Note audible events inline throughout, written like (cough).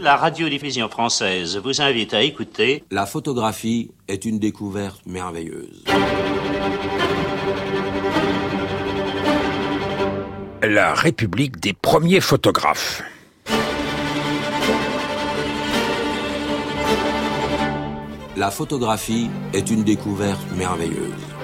La radiodiffusion française vous invite à écouter La photographie est une découverte merveilleuse. La République des premiers photographes. La photographie est une découverte merveilleuse.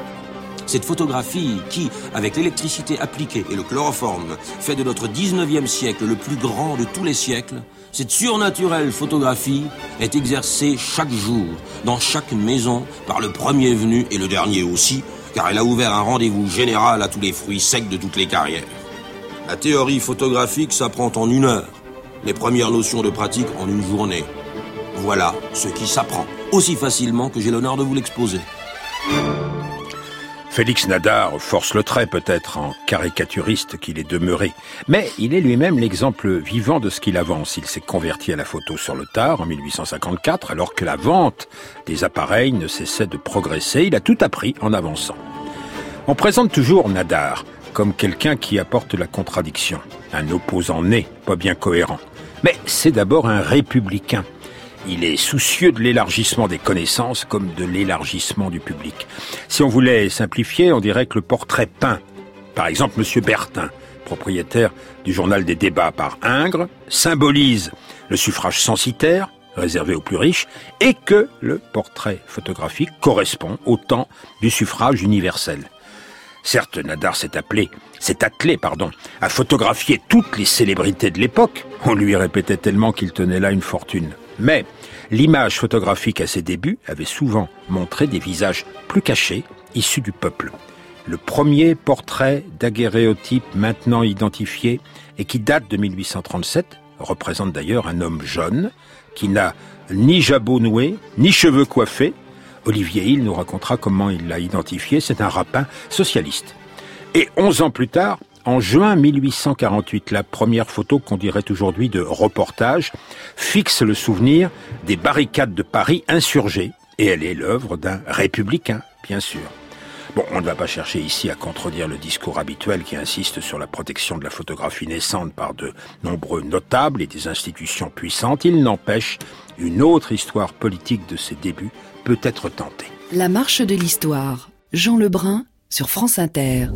Cette photographie qui, avec l'électricité appliquée et le chloroforme, fait de notre 19e siècle le plus grand de tous les siècles, cette surnaturelle photographie est exercée chaque jour, dans chaque maison, par le premier venu et le dernier aussi, car elle a ouvert un rendez-vous général à tous les fruits secs de toutes les carrières. La théorie photographique s'apprend en une heure, les premières notions de pratique en une journée. Voilà ce qui s'apprend aussi facilement que j'ai l'honneur de vous l'exposer. Félix Nadar force le trait peut-être en caricaturiste qu'il est demeuré, mais il est lui-même l'exemple vivant de ce qu'il avance. Il s'est converti à la photo sur le tard en 1854 alors que la vente des appareils ne cessait de progresser. Il a tout appris en avançant. On présente toujours Nadar comme quelqu'un qui apporte la contradiction, un opposant né, pas bien cohérent. Mais c'est d'abord un républicain il est soucieux de l'élargissement des connaissances comme de l'élargissement du public. Si on voulait simplifier, on dirait que le portrait peint, par exemple Monsieur Bertin, propriétaire du journal des débats par Ingres, symbolise le suffrage censitaire, réservé aux plus riches, et que le portrait photographique correspond au temps du suffrage universel. Certes, Nadar s'est appelé, s'est attelé, pardon, à photographier toutes les célébrités de l'époque. On lui répétait tellement qu'il tenait là une fortune. Mais l'image photographique à ses débuts avait souvent montré des visages plus cachés, issus du peuple. Le premier portrait daguerréotype maintenant identifié et qui date de 1837 représente d'ailleurs un homme jeune qui n'a ni jabot noué, ni cheveux coiffés. Olivier Hill nous racontera comment il l'a identifié. C'est un rapin socialiste. Et onze ans plus tard, en juin 1848, la première photo qu'on dirait aujourd'hui de reportage fixe le souvenir des barricades de Paris insurgées, et elle est l'œuvre d'un républicain, bien sûr. Bon, on ne va pas chercher ici à contredire le discours habituel qui insiste sur la protection de la photographie naissante par de nombreux notables et des institutions puissantes. Il n'empêche, une autre histoire politique de ses débuts peut être tentée. La marche de l'histoire. Jean Lebrun sur France Inter.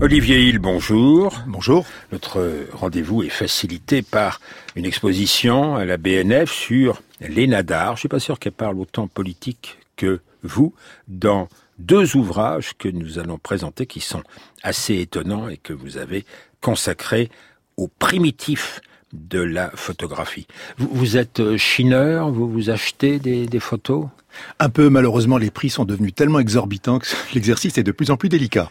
Olivier Hill, bonjour. Bonjour. Notre rendez-vous est facilité par une exposition à la BNF sur les nadars. Je ne suis pas sûr qu'elle parle autant politique que vous dans deux ouvrages que nous allons présenter qui sont assez étonnants et que vous avez consacrés aux primitifs de la photographie. Vous, êtes chineur, vous vous achetez des photos? Un peu, malheureusement, les prix sont devenus tellement exorbitants que (laughs) l'exercice est de plus en plus délicat.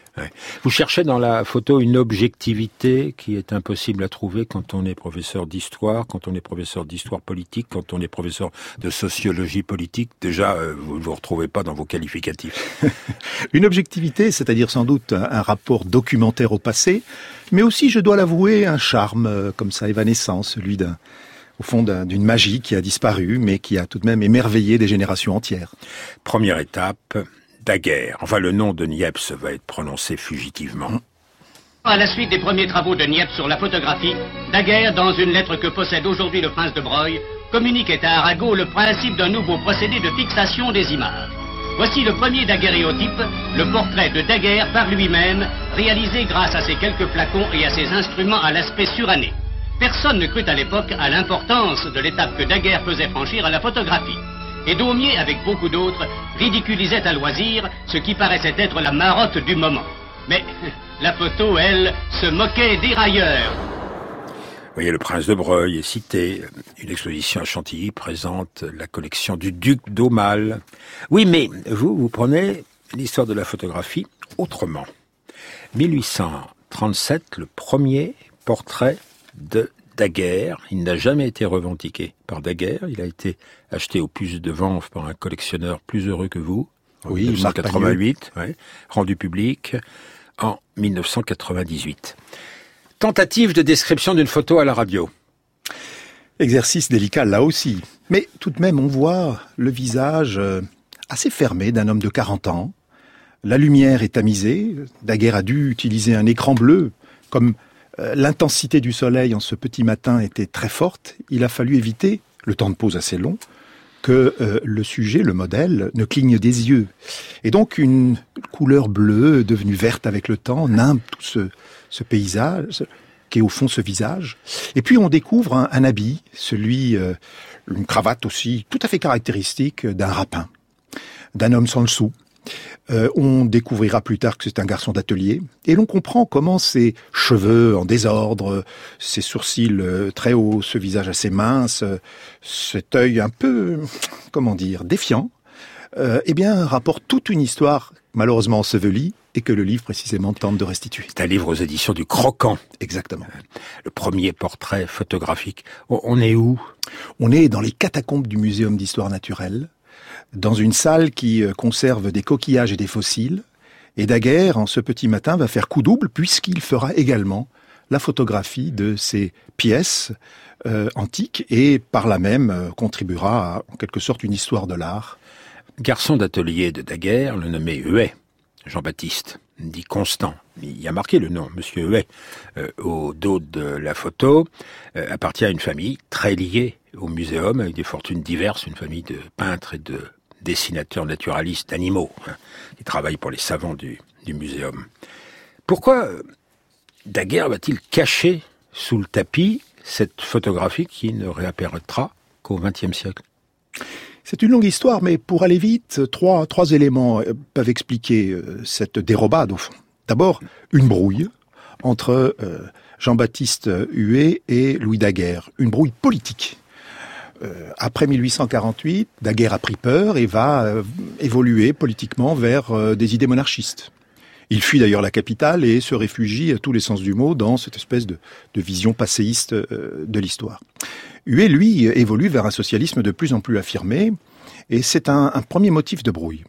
Vous cherchez dans la photo une objectivité qui est impossible à trouver quand on est professeur d'histoire, quand on est professeur d'histoire politique, quand on est professeur de sociologie politique. Déjà, euh, vous ne vous retrouvez pas dans vos qualificatifs. (laughs) une objectivité, c'est-à-dire sans doute un rapport documentaire au passé, mais aussi, je dois l'avouer, un charme euh, comme ça évanescent, celui d'un au fond d'une magie qui a disparu, mais qui a tout de même émerveillé des générations entières. Première étape, Daguerre. Enfin, le nom de Niepce va être prononcé fugitivement. À la suite des premiers travaux de Niepce sur la photographie, Daguerre, dans une lettre que possède aujourd'hui le prince de Broglie, communiquait à Arago le principe d'un nouveau procédé de fixation des images. Voici le premier daguerréotype, le portrait de Daguerre par lui-même, réalisé grâce à ses quelques flacons et à ses instruments à l'aspect suranné. Personne ne crut à l'époque à l'importance de l'étape que Daguerre faisait franchir à la photographie. Et Daumier, avec beaucoup d'autres, ridiculisait à loisir ce qui paraissait être la marotte du moment. Mais (laughs) la photo, elle, se moquait des railleurs. Vous voyez, le prince de Breuil est cité. Une exposition à Chantilly présente la collection du duc d'Aumale. Oui, mais vous, vous prenez l'histoire de la photographie autrement. 1837, le premier portrait de Daguerre. Il n'a jamais été revendiqué par Daguerre. Il a été acheté au plus de ventes par un collectionneur plus heureux que vous. En oui, 1988, rendu public en 1998. Tentative de description d'une photo à la radio. Exercice délicat là aussi. Mais tout de même, on voit le visage euh, assez fermé d'un homme de 40 ans. La lumière est tamisée. Daguerre a dû utiliser un écran bleu comme euh, l'intensité du soleil en ce petit matin était très forte. Il a fallu éviter le temps de pause assez long, que euh, le sujet, le modèle, ne cligne des yeux. Et donc une couleur bleue devenue verte avec le temps nimbe tout ce, paysage qui est au fond ce visage. Et puis on découvre un, un habit, celui, euh, une cravate aussi tout à fait caractéristique d'un rapin, d'un homme sans le sou, euh, on découvrira plus tard que c'est un garçon d'atelier, et l'on comprend comment ses cheveux en désordre, ses sourcils euh, très hauts, ce visage assez mince, euh, cet œil un peu, comment dire, défiant, eh bien, rapporte toute une histoire malheureusement ensevelie et que le livre précisément tente de restituer. C'est un livre aux éditions du Croquant. Exactement. Le premier portrait photographique. On est où? On est dans les catacombes du Muséum d'histoire naturelle, dans une salle qui euh, conserve des coquillages et des fossiles. Et Daguerre, en ce petit matin, va faire coup double puisqu'il fera également la photographie de ces pièces euh, antiques et par là même euh, contribuera à, en quelque sorte, une histoire de l'art. Garçon d'atelier de Daguerre, le nommé Huet, Jean-Baptiste, dit Constant. Il y a marqué le nom, Monsieur Huet, au dos de la photo, appartient à une famille très liée au muséum, avec des fortunes diverses, une famille de peintres et de dessinateur naturaliste d'animaux, hein, qui travaille pour les savants du, du muséum. Pourquoi euh, Daguerre va-t-il cacher sous le tapis cette photographie qui ne réapparaîtra qu'au XXe siècle? C'est une longue histoire, mais pour aller vite, trois, trois éléments euh, peuvent expliquer euh, cette dérobade au fond. D'abord, une brouille entre Jean-Baptiste Huet et Louis Daguerre, une brouille politique. Euh, après 1848, Daguerre a pris peur et va euh, évoluer politiquement vers euh, des idées monarchistes. Il fuit d'ailleurs la capitale et se réfugie à tous les sens du mot dans cette espèce de, vision passéiste de l'histoire. Huet, lui, évolue vers un socialisme de plus en plus affirmé et c'est un, premier motif de brouille.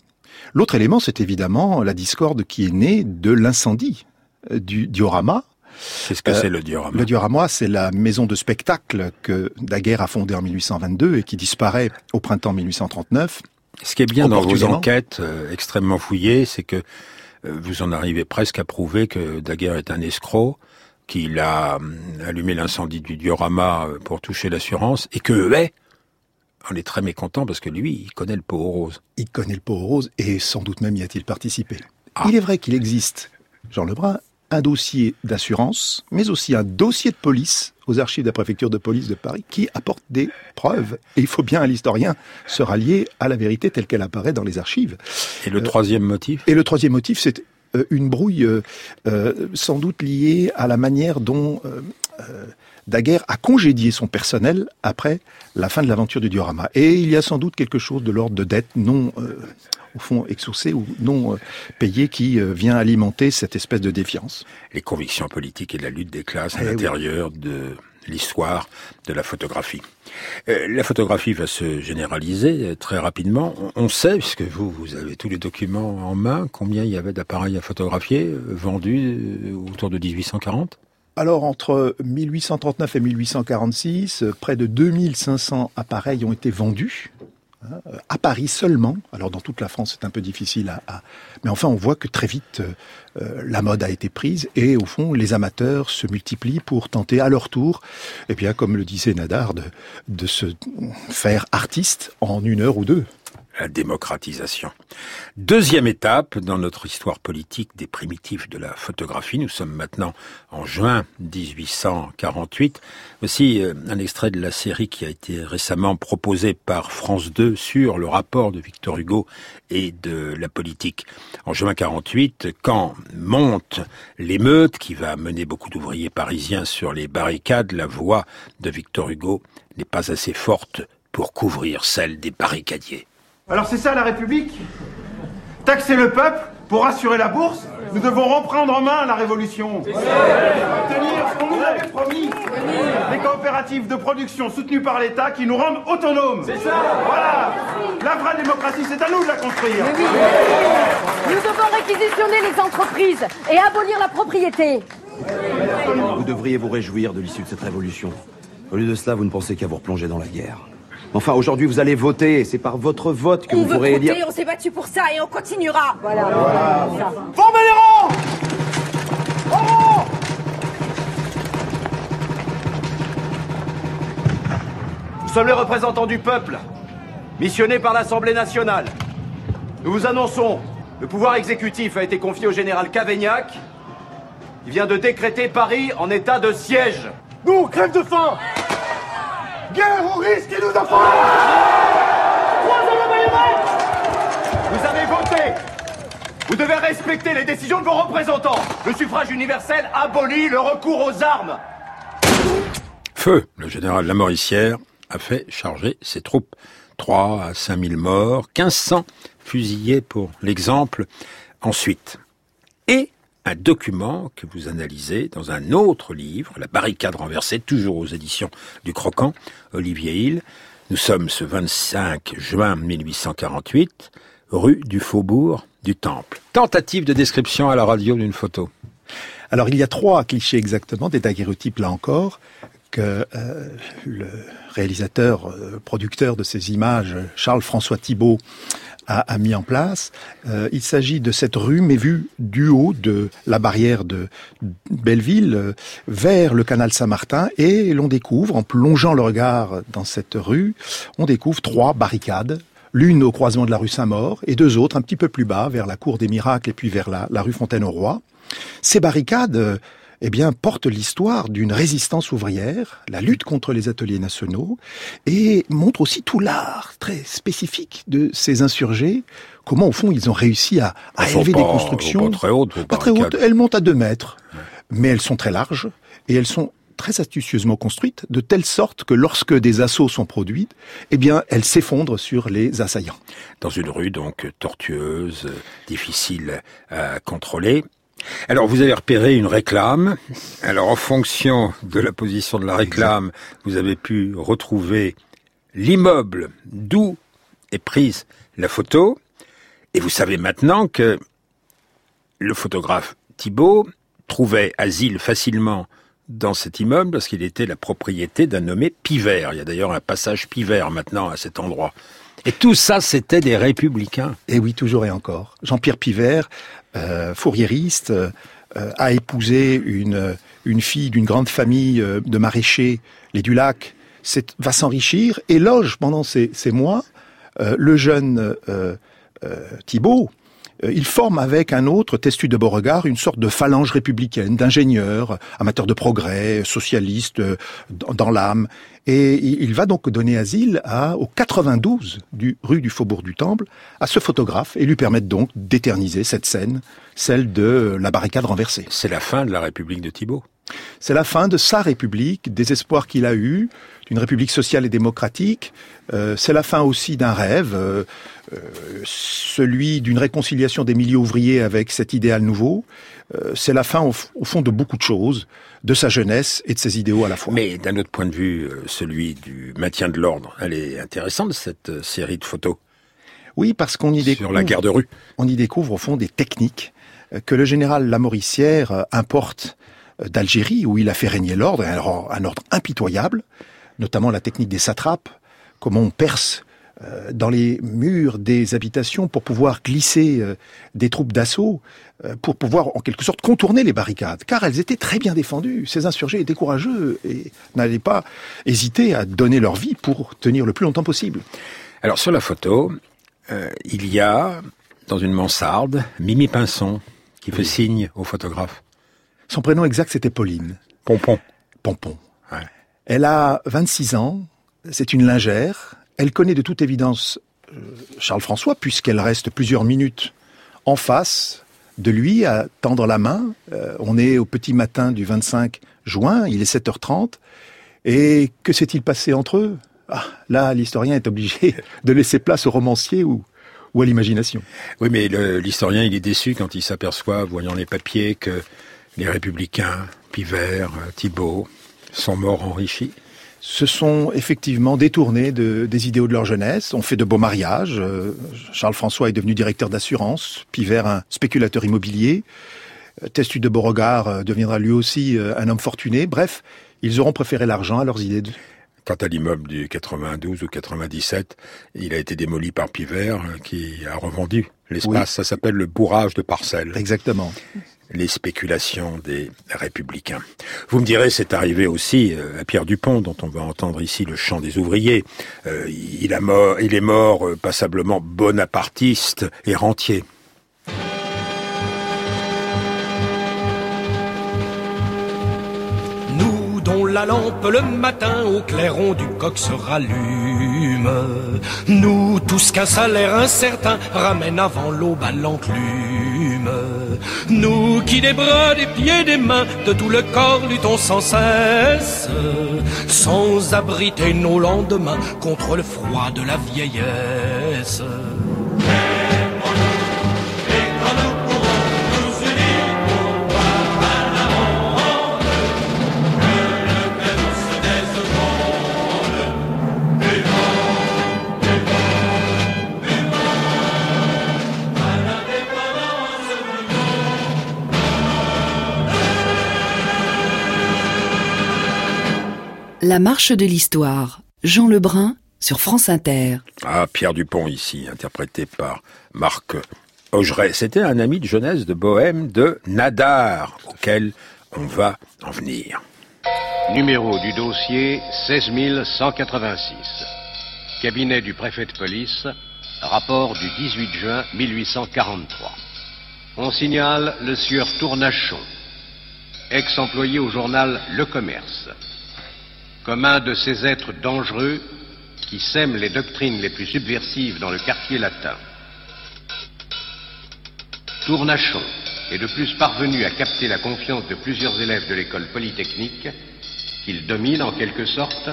L'autre élément, c'est évidemment la discorde qui est née de l'incendie du diorama Qu'est-ce que c'est le diorama Le diorama, c'est la maison de spectacle que Daguerre a fondée en 1822 et qui disparaît au printemps 1839. Ce qui est bien dans vos enquêtes euh, extrêmement fouillées, c'est que euh, vous en arrivez presque à prouver que Daguerre est un escroc, qu'il a hum, allumé l'incendie du diorama euh, pour toucher l'assurance, et que Huet on est très mécontent parce que lui, il connaît le pot rose. Il connaît le pot rose et sans doute même y a-t-il participé. Ah. Il est vrai qu'il existe, Jean Lebrun, un dossier d'assurance, mais aussi un dossier de police aux archives de la préfecture de police de Paris qui apporte des preuves. Et il faut bien à l'historien se rallier à la vérité telle qu'elle apparaît dans les archives. Et le troisième motif? Et le troisième motif, c'est euh, une brouille euh, euh, sans doute liée à la manière dont Daguerre a congédié son personnel après la fin de l'aventure du diorama. Et il y a sans doute quelque chose de l'ordre de dette non au fond ou non euh, payé qui euh, vient alimenter cette espèce de défiance. Les convictions politiques et la lutte des classes à eh l'intérieur de l'histoire de la photographie. Euh, la photographie va se généraliser très rapidement. On sait, puisque vous, vous avez tous les documents en main, combien il y avait d'appareils à photographier vendus autour de 1840 alors, entre 1839 et 1846, près de 2500 appareils ont été vendus à Paris seulement. Alors dans toute la France, c'est un peu difficile à, Mais enfin, on voit que très vite, euh, euh, la mode a été prise et au fond, les amateurs se multiplient pour tenter à leur tour, eh bien, comme le disait Nadar, de se faire artiste en une heure ou deux la démocratisation. Deuxième étape dans notre histoire politique des primitifs de la photographie. Nous sommes maintenant en juin 1848. Voici euh, un extrait de la série qui a été récemment proposée par France 2 sur le rapport de Victor Hugo et de la politique. En juin 48, quand monte l'émeute qui va mener beaucoup d'ouvriers parisiens sur les barricades, la voix de Victor Hugo n'est pas assez forte pour couvrir celle des barricadiers. Alors c'est ça la République? Taxer le peuple pour assurer la bourse? Nous devons reprendre en main la révolution. Obtenir ce qu'on nous avait promis. Les coopératives de production soutenues par l'État qui nous rendent autonomes. C'est ça Voilà La vraie démocratie, c'est à nous de la construire. Nous devons réquisitionner les entreprises et abolir la propriété. Vous devriez vous réjouir de l'issue de cette révolution. Au lieu de cela, vous ne pensez qu'à vous replonger dans la guerre. Enfin, aujourd'hui, vous allez voter. C'est par votre vote que vous pourrez élire. On s'est battu pour ça et on continuera. Voilà. Formez les rangs Nous sommes les représentants du peuple, missionnés par l'Assemblée nationale. Nous vous annonçons, le pouvoir exécutif a été confié au général Cavaignac, qui vient de décréter Paris en état de siège. Nous, crève de faim Nous Vous avez voté Vous devez respecter les décisions de vos représentants. Le suffrage universel abolit le recours aux armes. Feu, le général Lamoricière a fait charger ses troupes. 3 à 5 000 morts, 1500 fusillés pour l'exemple. Ensuite, et un document que vous analysez dans un autre livre, La barricade renversée, toujours aux éditions du Croquant, Olivier Hill. Nous sommes ce 25 juin 1848, rue du Faubourg du Temple. Tentative de description à la radio d'une photo. Alors il y a trois clichés exactement, des daguerreotypes là encore, que euh, le réalisateur, euh, producteur de ces images, Charles-François Thibault, a, mis en place. Euh, il s'agit de cette rue, mais vue du haut de la barrière de Belleville euh, vers le canal Saint-Martin, et l'on découvre, en plongeant le regard dans cette rue, on découvre trois barricades l'une au croisement de la rue Saint-Maur et deux autres un petit peu plus bas vers la cour des miracles et puis vers la, la rue Fontaine-au-Roi. Ces barricades eh bien, porte l'histoire d'une résistance ouvrière, la lutte contre les ateliers nationaux, et montre aussi tout l'art très spécifique de ces insurgés, comment au fond ils ont réussi à, à élever pas, des constructions. Pas très hautes. Pas très hautes, elles montent à deux mètres, mais elles sont très larges, et elles sont très astucieusement construites, de telle sorte que lorsque des assauts sont produits, eh bien, elles s'effondrent sur les assaillants. Dans une rue donc tortueuse, difficile à contrôler, alors vous avez repéré une réclame. Alors en fonction de la position de la réclame, vous avez pu retrouver l'immeuble d'où est prise la photo. Et vous savez maintenant que le photographe Thibault trouvait asile facilement dans cet immeuble parce qu'il était la propriété d'un nommé Pivert. Il y a d'ailleurs un passage Pivert maintenant à cet endroit. Et tout ça, c'était des républicains. Et oui, toujours et encore. Jean-Pierre Pivert, euh, euh, a épousé une, une fille d'une grande famille euh, de maraîchers, les Dulac, va s'enrichir et loge pendant ces, ces mois euh, le jeune Thibault, il forme avec un autre, Testu de Beauregard, une sorte de phalange républicaine, d'ingénieurs, amateurs de progrès, socialistes dans l'âme. Et il va donc donner asile à, au 92 du, rue du Faubourg du Temple à ce photographe et lui permettre donc d'éterniser cette scène, celle de la barricade renversée. C'est la fin de la République de Thibault. C'est la fin de sa République, des espoirs qu'il a eus, d'une République sociale et démocratique. Euh, c'est la fin aussi d'un rêve, euh, euh, celui d'une réconciliation des milieux ouvriers avec cet idéal nouveau. Euh, c'est la fin, au, au, fond, de beaucoup de choses, de sa jeunesse et de ses idéaux à la fois. Mais d'un autre point de vue, celui du maintien de l'ordre, elle est intéressante, cette série de photos. Oui, parce qu'on y découvre... Sur la guerre de rue. On y découvre, au fond, des techniques que le général Lamoricière importe d'Algérie, où il a fait régner l'ordre, un ordre impitoyable, notamment la technique des satrapes, comment on perce euh, dans les murs des habitations pour pouvoir glisser euh, des troupes d'assaut, euh, pour pouvoir en quelque sorte contourner les barricades, car elles étaient très bien défendues. Ces insurgés étaient courageux et n'allaient pas hésiter à donner leur vie pour tenir le plus longtemps possible. Alors sur la photo, euh, il y a dans une mansarde Mimi Pinson qui fait signe au photographe. Son prénom exact c'était Pauline. Pompon. Pompon. Ouais. Elle a 26 ans, c'est une lingère, elle connaît de toute évidence euh, Charles François, puisqu'elle reste plusieurs minutes en face de lui à tendre la main. Euh, on est au petit matin du 25 juin, il est 7h30. Et que s'est-il passé entre eux? Ah, Là, l'historien est obligé (laughs) de laisser place au romancier ou, ou à l'imagination. Oui, mais l'historien, il est déçu quand il s'aperçoit, voyant les papiers, que les républicains, Pivert, Thibault, sont morts enrichis se sont effectivement détournés de, des idéaux de leur jeunesse, ont fait de beaux mariages. Euh, Charles François est devenu directeur d'assurance, Pivert un spéculateur immobilier. Testu de Beauregard euh, deviendra lui aussi euh, un homme fortuné. Bref, ils auront préféré l'argent à leurs idées. De... Quant à l'immeuble du 92 ou 97, il a été démoli par Pivert qui a revendu l'espace. Oui. Ça s'appelle le bourrage de parcelles. Exactement. Les spéculations des républicains. Vous me direz, c'est arrivé aussi euh, à Pierre Dupont, dont on va entendre ici le chant des ouvriers. Euh, il, est mort euh, passablement bonapartiste et rentier. La lampe le matin au clairon du coq se rallume, nous tous qu'un salaire incertain ramène avant l'aube à l'enclume. Nous qui des bras, des pieds, des mains, de tout le corps luttons sans cesse, sans abriter nos lendemains contre le froid de la vieillesse. La marche de l'histoire. Jean Lebrun sur France Inter. Ah, Pierre Dupont ici, interprété par Marc Augeret. C'était un ami de jeunesse de Bohème de Nadar, auquel on va en venir. Numéro du dossier 16186. Cabinet du préfet de police. Rapport du 18 juin 1843. On signale le sieur Tournachon, ex-employé au journal Le Commerce comme un de ces êtres dangereux qui sèment les doctrines les plus subversives dans le quartier latin. Tournachon est de plus parvenu à capter la confiance de plusieurs élèves de l'école polytechnique qu'il domine en quelque sorte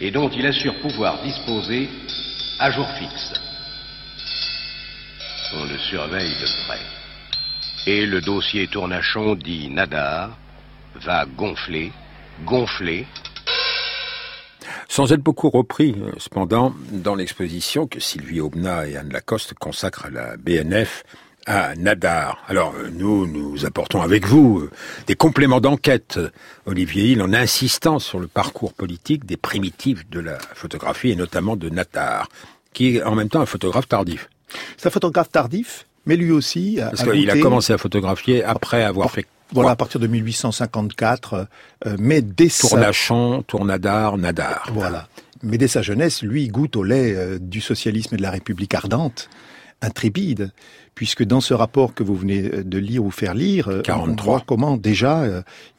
et dont il assure pouvoir disposer à jour fixe. On le surveille de près. Et le dossier Tournachon dit Nadar va gonfler, gonfler, sans être beaucoup repris, euh, cependant, dans l'exposition que Sylvie Aubenas et Anne Lacoste consacrent à la BNF à Nadar. Alors, euh, nous, nous apportons avec vous euh, des compléments d'enquête, Olivier Hill, en insistant sur le parcours politique des primitifs de la photographie, et notamment de Nadar, qui est en même temps un photographe tardif. C'est un photographe tardif, mais lui aussi a Parce qu'il a commencé à photographier après avoir fait voilà, à partir de 1854, euh, mais dès Tournachon, Tournadar, Nadar. Voilà. Mais dès sa jeunesse, lui goûte au lait euh, du socialisme et de la République ardente, intrépide, puisque dans ce rapport que vous venez euh, de lire ou faire lire, 43. on voit comment déjà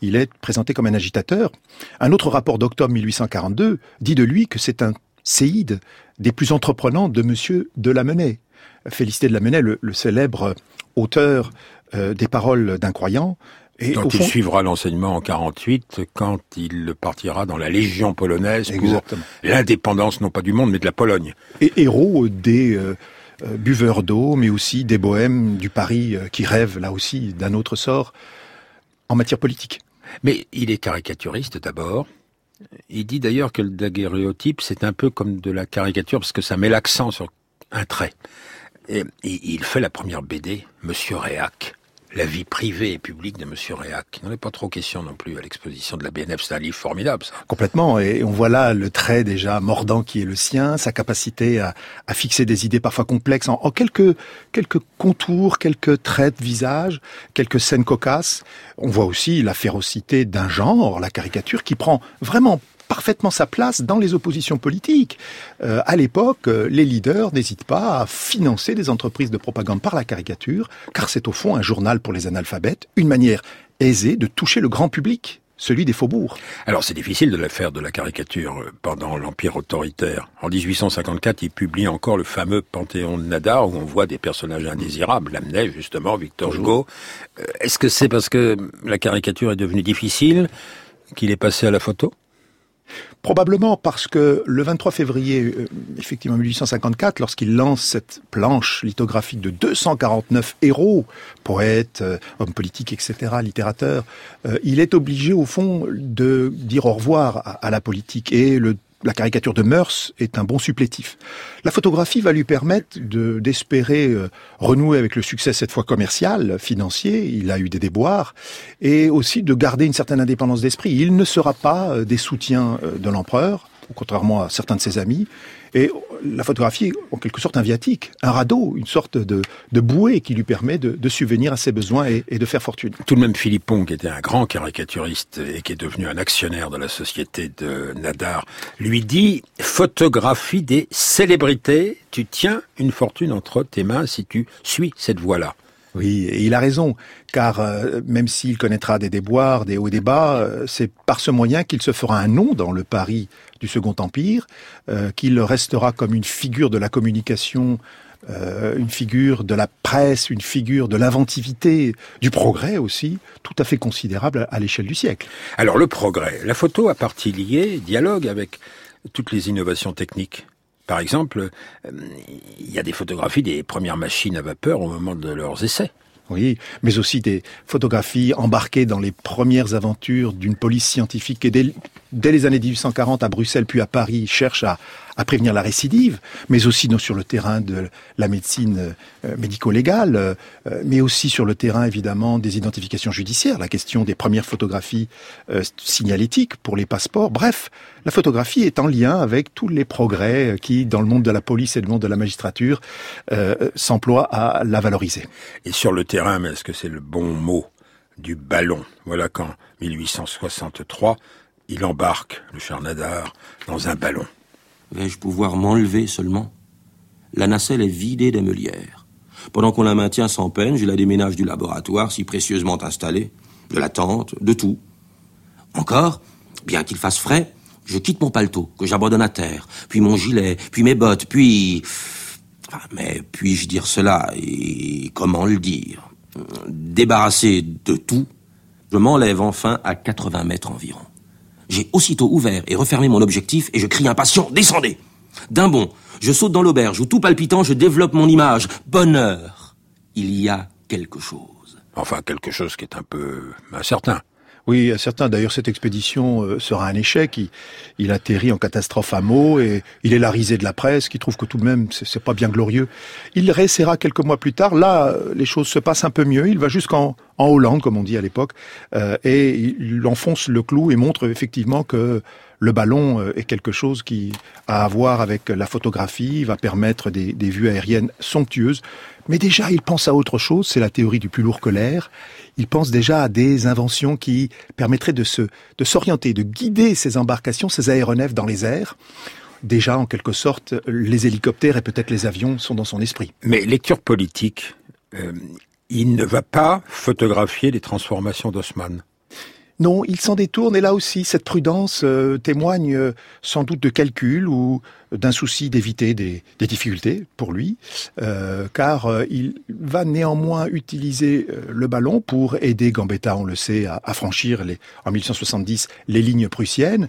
il est présenté comme un agitateur. Un autre rapport d'octobre 1842 dit de lui que c'est un séide des plus entreprenants de Monsieur de Lamennais. Félicité de Lamennais, le, le célèbre auteur des paroles d'un croyant, et Dont il suivra l'enseignement en 48 quand il partira dans la Légion polonaise pour l'indépendance non pas du monde mais de la Pologne. Et héros des euh, euh, buveurs d'eau mais aussi des bohèmes du Paris euh, qui rêvent là aussi d'un autre sort en matière politique. Mais il est caricaturiste d'abord. Il dit d'ailleurs que le daguerréotype c'est un peu comme de la caricature parce que ça met l'accent sur un trait. Et, il fait la première BD, Monsieur Réac la vie privée et publique de Monsieur Réac. Il n'en est pas trop question non plus à l'exposition de la BNF. C'est un livre formidable, ça. Complètement. Et on voit là le trait déjà mordant qui est le sien, sa capacité à, fixer des idées parfois complexes en, quelques, quelques contours, quelques traits de visage, quelques scènes cocasses. On voit aussi la férocité d'un genre, la caricature, qui prend vraiment parfaitement sa place dans les oppositions politiques. Euh, à l'époque, euh, les leaders n'hésitent pas à financer des entreprises de propagande par la caricature, car c'est au fond un journal pour les analphabètes, une manière aisée de toucher le grand public celui des faubourgs. Alors c'est difficile de la faire de la caricature euh, pendant l'Empire autoritaire. En 1854, il publie encore le fameux Panthéon de Nadar où on voit des personnages indésirables, Lamennais justement, Victor Hugo. Est-ce que c'est parce que la caricature est devenue difficile qu'il est passé à la photo? Probablement parce que le 23 février, euh, effectivement 1854, lorsqu'il lance cette planche lithographique de 249 héros, poètes, euh, hommes politiques, etc., littérateurs, euh, il est obligé au fond de dire au revoir à, à la politique. Et le la caricature de Meurs est un bon supplétif. La photographie va lui permettre d'espérer euh, renouer avec le succès cette fois commercial, financier, il a eu des déboires, et aussi de garder une certaine indépendance d'esprit. Il ne sera pas euh, des soutiens euh, de l'empereur, contrairement à certains de ses amis. Et la photographie est en quelque sorte un viatique, un radeau, une sorte de, bouée qui lui permet de, subvenir à ses besoins et, et, de faire fortune. Tout de même, Philippe Pong, qui était un grand caricaturiste et qui est devenu un actionnaire de la société de Nadar, lui dit photographie des célébrités, tu tiens une fortune entre tes mains si tu suis cette voie-là. Oui, et il a raison, car euh, même s'il connaîtra des déboires, des hauts et des bas, euh, c'est par ce moyen qu'il se fera un nom dans le Paris du Second Empire, euh, qu'il restera comme une figure de la communication, une figure de la presse, une figure de l'inventivité, du progrès aussi, tout à fait considérable à l'échelle du siècle. Alors le progrès, la photo a partie liée, dialogue avec toutes les innovations techniques. Par exemple, il y a des photographies des premières machines à vapeur au moment de leurs essais. Oui, mais aussi des photographies embarquées dans les premières aventures d'une police scientifique qui, dès, dès, les années 1840 à Bruxelles puis à Paris, cherche à, à prévenir la récidive, mais aussi sur le terrain de la médecine euh, médico-légale, euh, mais aussi sur le terrain évidemment des identifications judiciaires, la question des premières photographies euh, signalétiques pour les passeports. Bref, la photographie est en lien avec tous les progrès qui, dans le monde de la police et le monde de la magistrature, s'emploient à la valoriser. Et sur le terrain, est-ce que c'est le bon mot du ballon? Voilà qu'en 1863, il embarque, le cher Nadar, dans un ballon. Vais-je pouvoir m'enlever seulement? La nacelle est vidée des meulières. Pendant qu'on la maintient sans peine, je la déménage du laboratoire si précieusement installé, de la tente, de tout. Encore, bien qu'il fasse frais, je quitte mon paletot, que j'abandonne à terre, puis mon gilet, puis mes bottes, puis... mais puis-je dire cela, et comment le dire? Débarrassé de tout, je m'enlève enfin à 80 mètres environ. J'ai aussitôt ouvert et refermé mon objectif et je crie impatient, descendez D'un bond, je saute dans l'auberge où tout palpitant, je développe mon image. Bonheur Il y a quelque chose. Enfin, quelque chose qui est un peu incertain. Oui, certain. D'ailleurs, cette expédition euh, sera un échec. Il, il, atterrit en catastrophe à Meaux et il est la risée de la presse qui trouve que tout de même, c'est pas bien glorieux. Il réessayera quelques mois plus tard. Là, les choses se passent un peu mieux. Il va jusqu'en en Hollande, comme on dit à l'époque, euh, et il enfonce le clou et montre effectivement que le ballon euh, est quelque chose qui a à voir avec la photographie, va permettre des, vues aériennes somptueuses. Mais déjà, il pense à autre chose, c'est la théorie du plus lourd que l'air. Il pense déjà à des inventions qui permettraient de se, de s'orienter, de guider ces embarcations, ces aéronefs dans les airs. Déjà, en quelque sorte, les hélicoptères et peut-être les avions sont dans son esprit. Mais lecture politique, euh, il ne va pas photographier les transformations d'Haussmann. Non, il s'en détourne et là aussi, cette prudence euh, témoigne euh, sans doute de calcul ou d'un souci d'éviter des, des, difficultés pour lui, euh, car il va néanmoins utiliser le ballon pour aider Gambetta, on le sait, à, à franchir les, en 1870 les lignes prussiennes,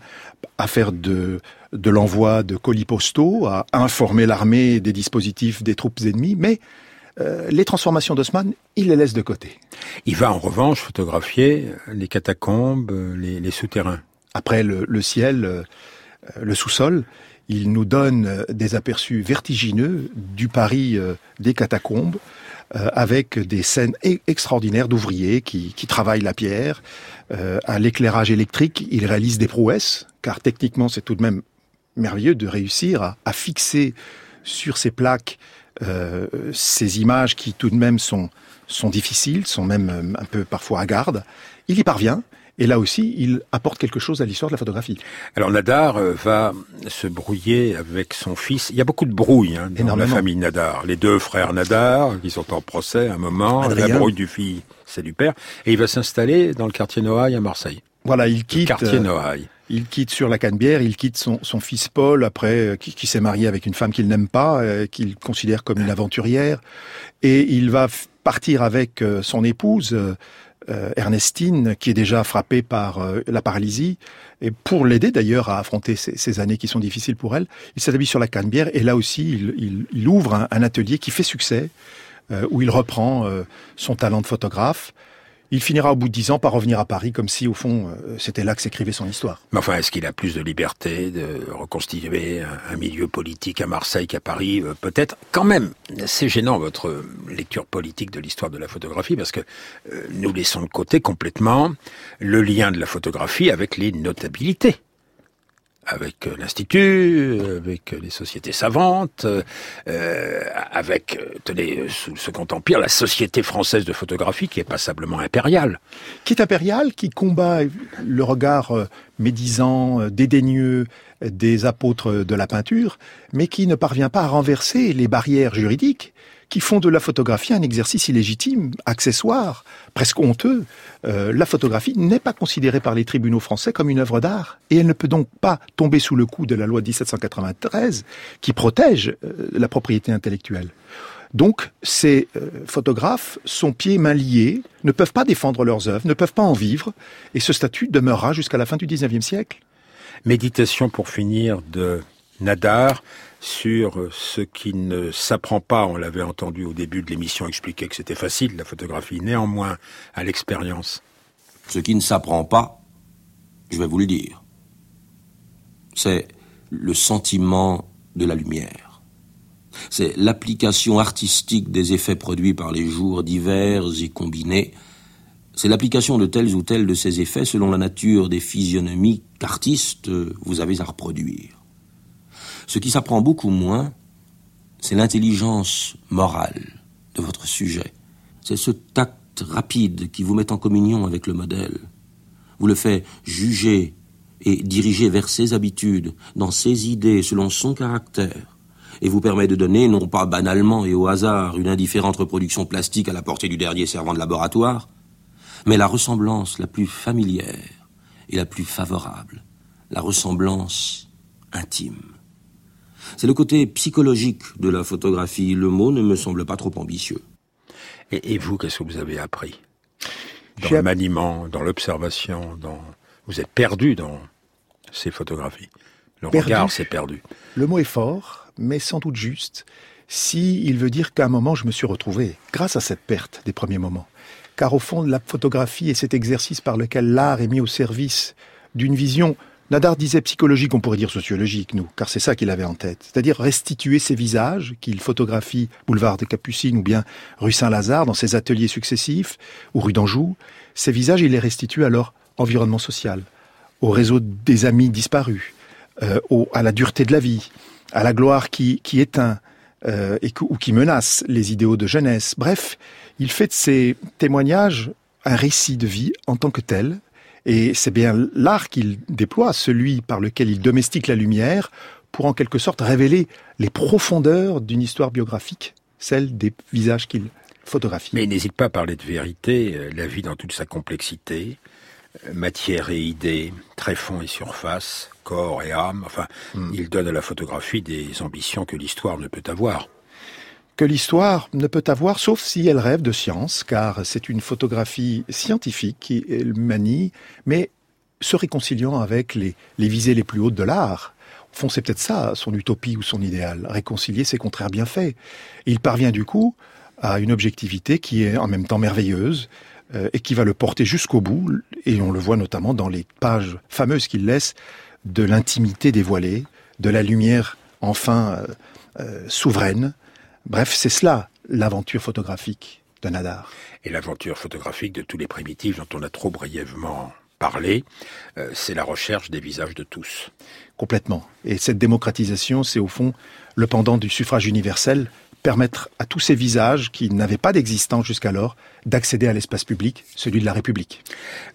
à faire de, de l'envoi de colis postaux, à informer l'armée des dispositifs des troupes ennemies, mais les transformations d'Haussmann, il les laisse de côté. Il va en revanche photographier les catacombes, les, les souterrains. Après le, le ciel, le sous-sol, il nous donne des aperçus vertigineux du Paris des catacombes, avec des scènes extraordinaires d'ouvriers qui, qui, travaillent la pierre. à l'éclairage électrique, il réalise des prouesses, car techniquement c'est tout de même merveilleux de réussir à, à fixer sur ces plaques euh, ces images qui tout de même sont, sont difficiles, sont même un peu parfois hagardes. Il y parvient. Et là aussi, il apporte quelque chose à l'histoire de la photographie. Alors Nadar va se brouiller avec son fils. Il y a beaucoup de brouille hein, dans la famille Nadar. Les deux frères Nadar, qui sont en procès à un moment, Adrien. la brouille du fils, c'est du père. Et il va s'installer dans le quartier Noailles à Marseille. Voilà, il quitte... Le quartier Noailles. Il quitte sur la Canebière, il quitte son, son fils Paul, après qui, qui s'est marié avec une femme qu'il n'aime pas, euh, qu'il considère comme une aventurière, et il va partir avec euh, son épouse euh, Ernestine, qui est déjà frappée par euh, la paralysie, et pour l'aider d'ailleurs à affronter ces, ces, années qui sont difficiles pour elle, il s'établit sur la Canebière, et là aussi il, il, il ouvre un, un, atelier qui fait succès, euh, où il reprend euh, son talent de photographe. Il finira au bout de dix ans par revenir à Paris, comme si, au fond, euh, c'était là que s'écrivait son histoire. Mais enfin, est-ce qu'il a plus de liberté de reconstituer un, milieu politique à Marseille qu'à Paris? Euh, Peut-être. Quand même, c'est gênant votre lecture politique de l'histoire de la photographie, parce que euh, nous laissons de côté complètement le lien de la photographie avec les notabilités. Avec euh, l'Institut, avec les sociétés savantes, euh, avec, euh, tenez, sous le Second Empire, la Société française de photographie qui est passablement impériale. Qui est impériale, qui combat le regard médisant, dédaigneux des apôtres de la peinture, mais qui ne parvient pas à renverser les barrières juridiques qui font de la photographie un exercice illégitime, accessoire, presque honteux. Euh, la photographie n'est pas considérée par les tribunaux français comme une œuvre d'art, et elle ne peut donc pas tomber sous le coup de la loi de 1793 qui protège euh, la propriété intellectuelle. Donc, ces euh, photographes sont pieds mains liés, ne peuvent pas défendre leurs œuvres, ne peuvent pas en vivre, et ce statut demeurera jusqu'à la fin du XIXe siècle. Méditation pour finir de Nadar sur ce qui ne s'apprend pas. On l'avait entendu au début de l'émission expliquer que c'était facile, la photographie. Néanmoins, à l'expérience. Ce qui ne s'apprend pas, je vais vous le dire, c'est le sentiment de la lumière. C'est l'application artistique des effets produits par les jours divers et combinés. C'est l'application de tels ou tels de ces effets selon la nature des physionomies qu'artiste vous avez à reproduire. Ce qui s'apprend beaucoup moins, c'est l'intelligence morale de votre sujet. C'est ce tact rapide qui vous met en communion avec le modèle. Vous le fait juger et diriger vers ses habitudes, dans ses idées, selon son caractère, et vous permet de donner, non pas banalement et au hasard, une indifférente reproduction plastique à la portée du dernier servant de laboratoire, mais la ressemblance la plus familière et la plus favorable, la ressemblance intime. C'est le côté psychologique de la photographie. Le mot ne me semble pas trop ambitieux. Et, vous, qu'est-ce que vous avez appris Dans le maniement, dans l'observation, dans... Vous êtes perdu dans ces photographies. Le regard s'est perdu. Le mot est fort, mais sans doute juste, si il veut dire qu'à un moment je me suis retrouvé, grâce à cette perte des premiers moments. Car au fond, la photographie est cet exercice par lequel l'art est mis au service d'une vision Nadar disait psychologique, on pourrait dire sociologique, nous, car c'est ça qu'il avait en tête. C'est-à-dire restituer ces visages qu'il photographie boulevard des Capucines ou bien rue Saint-Lazare dans ses ateliers successifs, ou rue d'Anjou. Ces visages, il les restitue à leur environnement social, au réseau des amis disparus, euh, à la dureté de la vie, à la gloire qui, éteint euh, et, ou qui menace les idéaux de jeunesse. Bref, il fait de ces témoignages un récit de vie en tant que tel, et c'est bien l'art qu'il déploie, celui par lequel il domestique la lumière, pour en quelque sorte révéler les profondeurs d'une histoire biographique, celle des visages qu'il photographie. Mais il n'hésite pas à parler de vérité, euh, la vie dans toute sa complexité, euh, matière et idée, tréfonds et surface, corps et âme, enfin, hmm. il donne à la photographie des ambitions que l'histoire ne peut avoir que l'histoire ne peut avoir, sauf si elle rêve de science, car c'est une photographie scientifique qui manie, mais se réconciliant avec les, visées les plus hautes de l'art. Au fond, c'est peut-être ça, son utopie ou son idéal, réconcilier ses contraires bienfaits. Et il parvient du coup à une objectivité qui est en même temps merveilleuse, euh, et qui va le porter jusqu'au bout, et on le voit notamment dans les pages fameuses qu'il laisse de l'intimité dévoilée, de la lumière enfin euh, euh, souveraine, Bref, c'est cela, l'aventure photographique de Nadar. Et l'aventure photographique de tous les primitifs dont on a trop brièvement parlé, euh, c'est la recherche des visages de tous. Complètement. Et cette démocratisation, c'est au fond le pendant du suffrage universel, permettre à tous ces visages qui n'avaient pas d'existence jusqu'alors d'accéder à l'espace public, celui de la République.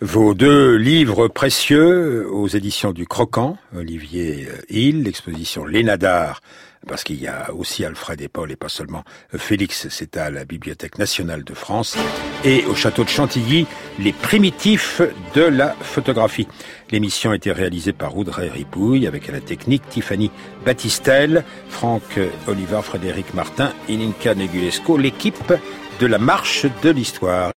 Vos deux livres précieux aux éditions du Croquant, Olivier Hill, l'exposition Lénadar parce qu'il y a aussi Alfred et Paul et pas seulement Félix, c'est à la Bibliothèque nationale de France et au château de Chantilly, les primitifs de la photographie. L'émission a été réalisée par Audrey Ripouille avec à la technique Tiffany Battistel, Franck Oliver, Frédéric Martin, Ininka Negulesco, l'équipe de la marche de l'histoire.